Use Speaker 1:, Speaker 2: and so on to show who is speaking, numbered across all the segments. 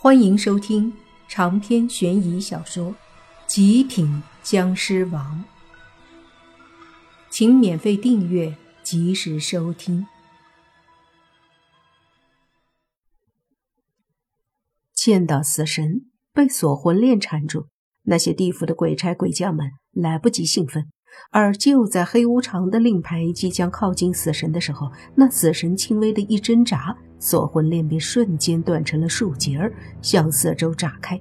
Speaker 1: 欢迎收听长篇悬疑小说《极品僵尸王》，请免费订阅，及时收听。见到死神被锁魂链缠住，那些地府的鬼差鬼将们来不及兴奋，而就在黑无常的令牌即将靠近死神的时候，那死神轻微的一挣扎。锁魂链便瞬间断成了数节儿，向四周炸开。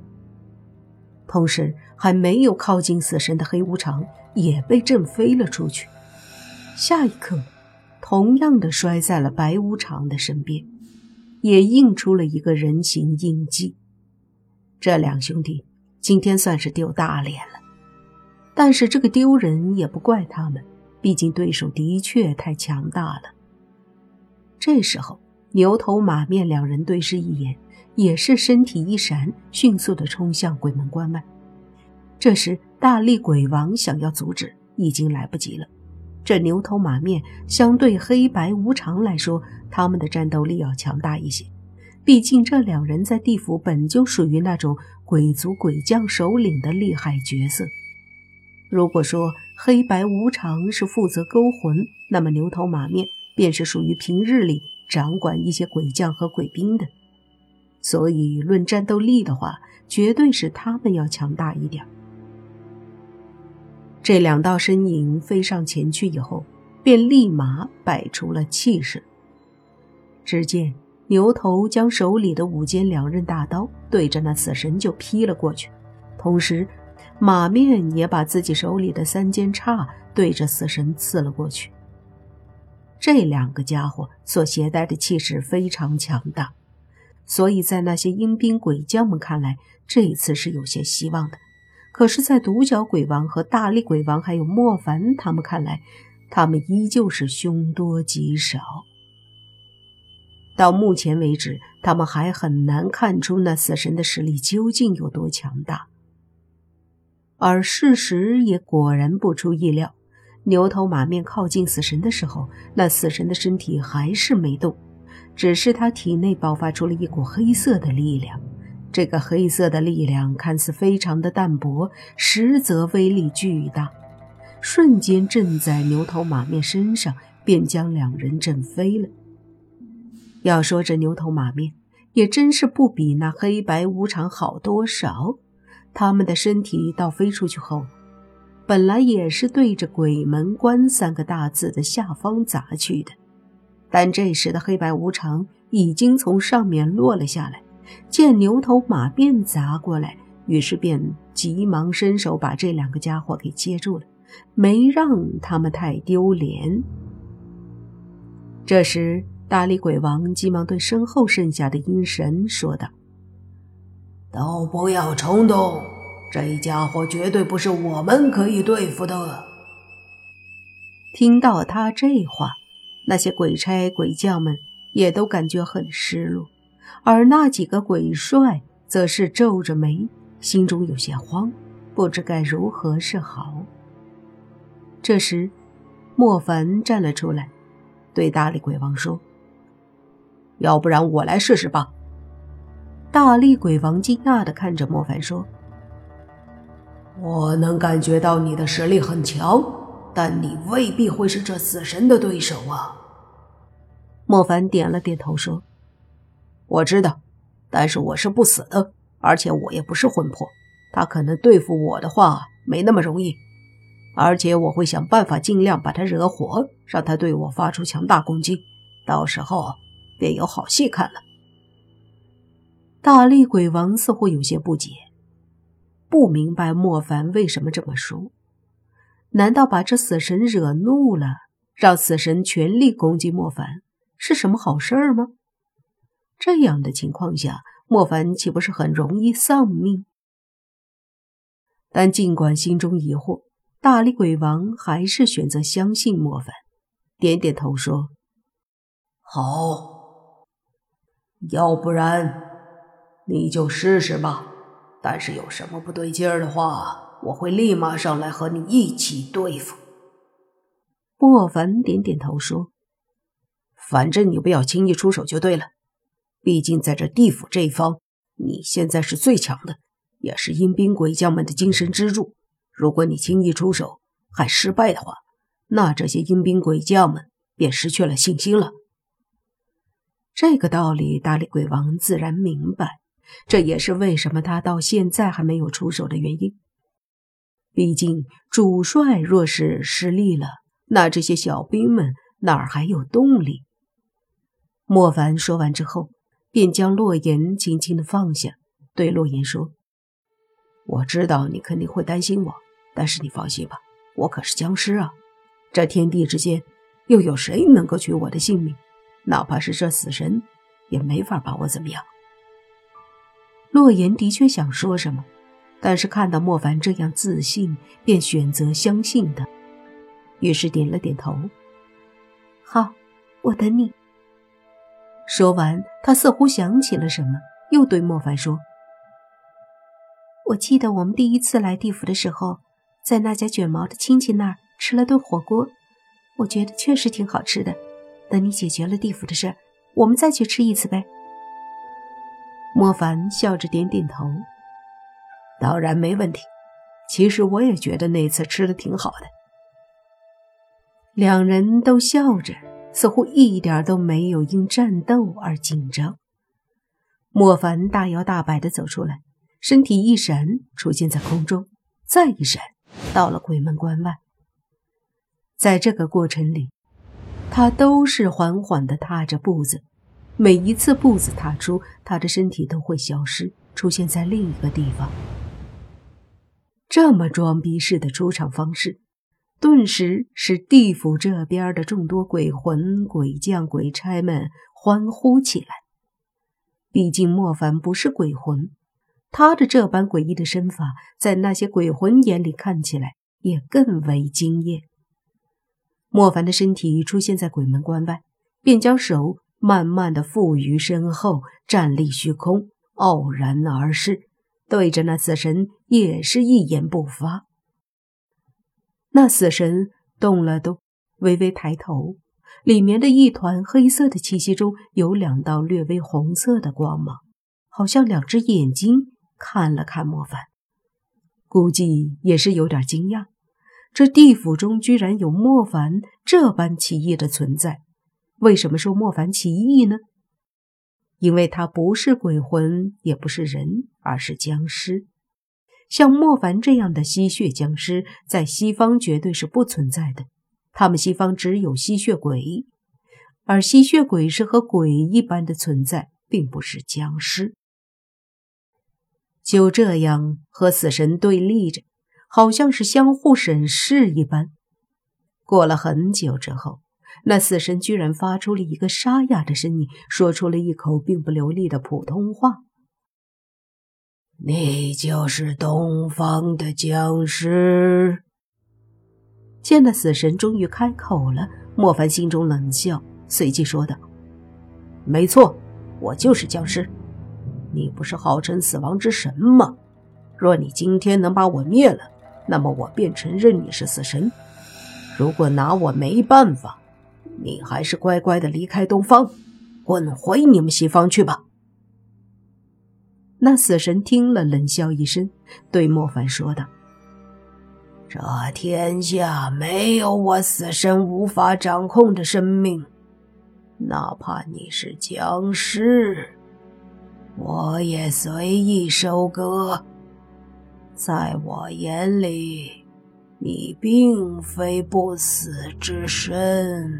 Speaker 1: 同时，还没有靠近死神的黑无常也被震飞了出去。下一刻，同样的摔在了白无常的身边，也印出了一个人形印记。这两兄弟今天算是丢大脸了，但是这个丢人也不怪他们，毕竟对手的确太强大了。这时候。牛头马面两人对视一眼，也是身体一闪，迅速的冲向鬼门关外。这时，大力鬼王想要阻止，已经来不及了。这牛头马面相对黑白无常来说，他们的战斗力要强大一些。毕竟这两人在地府本就属于那种鬼族鬼将首领的厉害角色。如果说黑白无常是负责勾魂，那么牛头马面便是属于平日里。掌管一些鬼将和鬼兵的，所以论战斗力的话，绝对是他们要强大一点。这两道身影飞上前去以后，便立马摆出了气势。只见牛头将手里的五尖两刃大刀对着那死神就劈了过去，同时马面也把自己手里的三尖叉对着死神刺了过去。这两个家伙所携带的气势非常强大，所以在那些阴兵鬼将们看来，这一次是有些希望的。可是，在独角鬼王和大力鬼王还有莫凡他们看来，他们依旧是凶多吉少。到目前为止，他们还很难看出那死神的实力究竟有多强大。而事实也果然不出意料。牛头马面靠近死神的时候，那死神的身体还是没动，只是他体内爆发出了一股黑色的力量。这个黑色的力量看似非常的淡薄，实则威力巨大，瞬间震在牛头马面身上，便将两人震飞了。要说这牛头马面也真是不比那黑白无常好多少，他们的身体倒飞出去后。本来也是对着“鬼门关”三个大字的下方砸去的，但这时的黑白无常已经从上面落了下来，见牛头马面砸过来，于是便急忙伸手把这两个家伙给接住了，没让他们太丢脸。这时，大力鬼王急忙对身后剩下的阴神说道：“
Speaker 2: 都不要冲动。”这家伙绝对不是我们可以对付的。
Speaker 1: 听到他这话，那些鬼差鬼将们也都感觉很失落，而那几个鬼帅则是皱着眉，心中有些慌，不知该如何是好。这时，莫凡站了出来，对大力鬼王说：“
Speaker 3: 要不然我来试试吧。”
Speaker 1: 大力鬼王惊讶地看着莫凡说。
Speaker 2: 我能感觉到你的实力很强，但你未必会是这死神的对手啊。
Speaker 1: 莫凡点了点头说：“
Speaker 3: 我知道，但是我是不死的，而且我也不是魂魄，他可能对付我的话没那么容易，而且我会想办法尽量把他惹火，让他对我发出强大攻击，到时候便有好戏看了。”
Speaker 1: 大力鬼王似乎有些不解。不明白莫凡为什么这么说？难道把这死神惹怒了，让死神全力攻击莫凡，是什么好事儿吗？这样的情况下，莫凡岂不是很容易丧命？但尽管心中疑惑，大力鬼王还是选择相信莫凡，点点头说：“
Speaker 2: 好，要不然你就试试吧。”但是有什么不对劲儿的话，我会立马上来和你一起对付。
Speaker 1: 莫凡点点头说：“
Speaker 3: 反正你不要轻易出手就对了，毕竟在这地府这一方，你现在是最强的，也是阴兵鬼将们的精神支柱。如果你轻易出手还失败的话，那这些阴兵鬼将们便失去了信心了。
Speaker 1: 这个道理，大力鬼王自然明白，这也是为什么他到现在还没有出手的原因。毕竟，主帅若是失利了，那这些小兵们哪儿还有动力？莫凡说完之后，便将洛言轻轻的放下，对洛言说：“
Speaker 3: 我知道你肯定会担心我，但是你放心吧，我可是僵尸啊！这天地之间，又有谁能够取我的性命？哪怕是这死神，也没法把我怎么样。”
Speaker 1: 洛言的确想说什么，但是看到莫凡这样自信，便选择相信的，于是点了点头：“好，我等你。”说完，他似乎想起了什么，又对莫凡说：“我记得我们第一次来地府的时候，在那家卷毛的亲戚那儿吃了顿火锅，我觉得确实挺好吃的。等你解决了地府的事，我们再去吃一次呗。”莫凡笑着点点头：“
Speaker 3: 当然没问题。其实我也觉得那次吃的挺好的。”
Speaker 1: 两人都笑着。似乎一点都没有因战斗而紧张。莫凡大摇大摆地走出来，身体一闪，出现在空中，再一闪，到了鬼门关外。在这个过程里，他都是缓缓地踏着步子，每一次步子踏出，他的身体都会消失，出现在另一个地方。这么装逼式的出场方式。顿时使地府这边的众多鬼魂、鬼将、鬼差们欢呼起来。毕竟莫凡不是鬼魂，他的这般诡异的身法，在那些鬼魂眼里看起来也更为惊艳。莫凡的身体出现在鬼门关外，便将手慢慢的负于身后，站立虚空，傲然而视，对着那死神也是一言不发。那死神动了动，微微抬头，里面的一团黑色的气息中有两道略微红色的光芒，好像两只眼睛看了看莫凡，估计也是有点惊讶，这地府中居然有莫凡这般奇异的存在。为什么说莫凡奇异呢？因为他不是鬼魂，也不是人，而是僵尸。像莫凡这样的吸血僵尸，在西方绝对是不存在的。他们西方只有吸血鬼，而吸血鬼是和鬼一般的存在，并不是僵尸。就这样和死神对立着，好像是相互审视一般。过了很久之后，那死神居然发出了一个沙哑的声音，说出了一口并不流利的普通话。
Speaker 2: 你就是东方的僵尸。
Speaker 1: 见那死神终于开口了，莫凡心中冷笑，随即说道：“
Speaker 3: 没错，我就是僵尸。你不是号称死亡之神吗？若你今天能把我灭了，那么我便承认你是死神。如果拿我没办法，你还是乖乖的离开东方，滚回你们西方去吧。”
Speaker 1: 那死神听了，冷笑一声，对莫凡说道：“
Speaker 2: 这天下没有我死神无法掌控的生命，哪怕你是僵尸，我也随意收割。在我眼里，你并非不死之身。”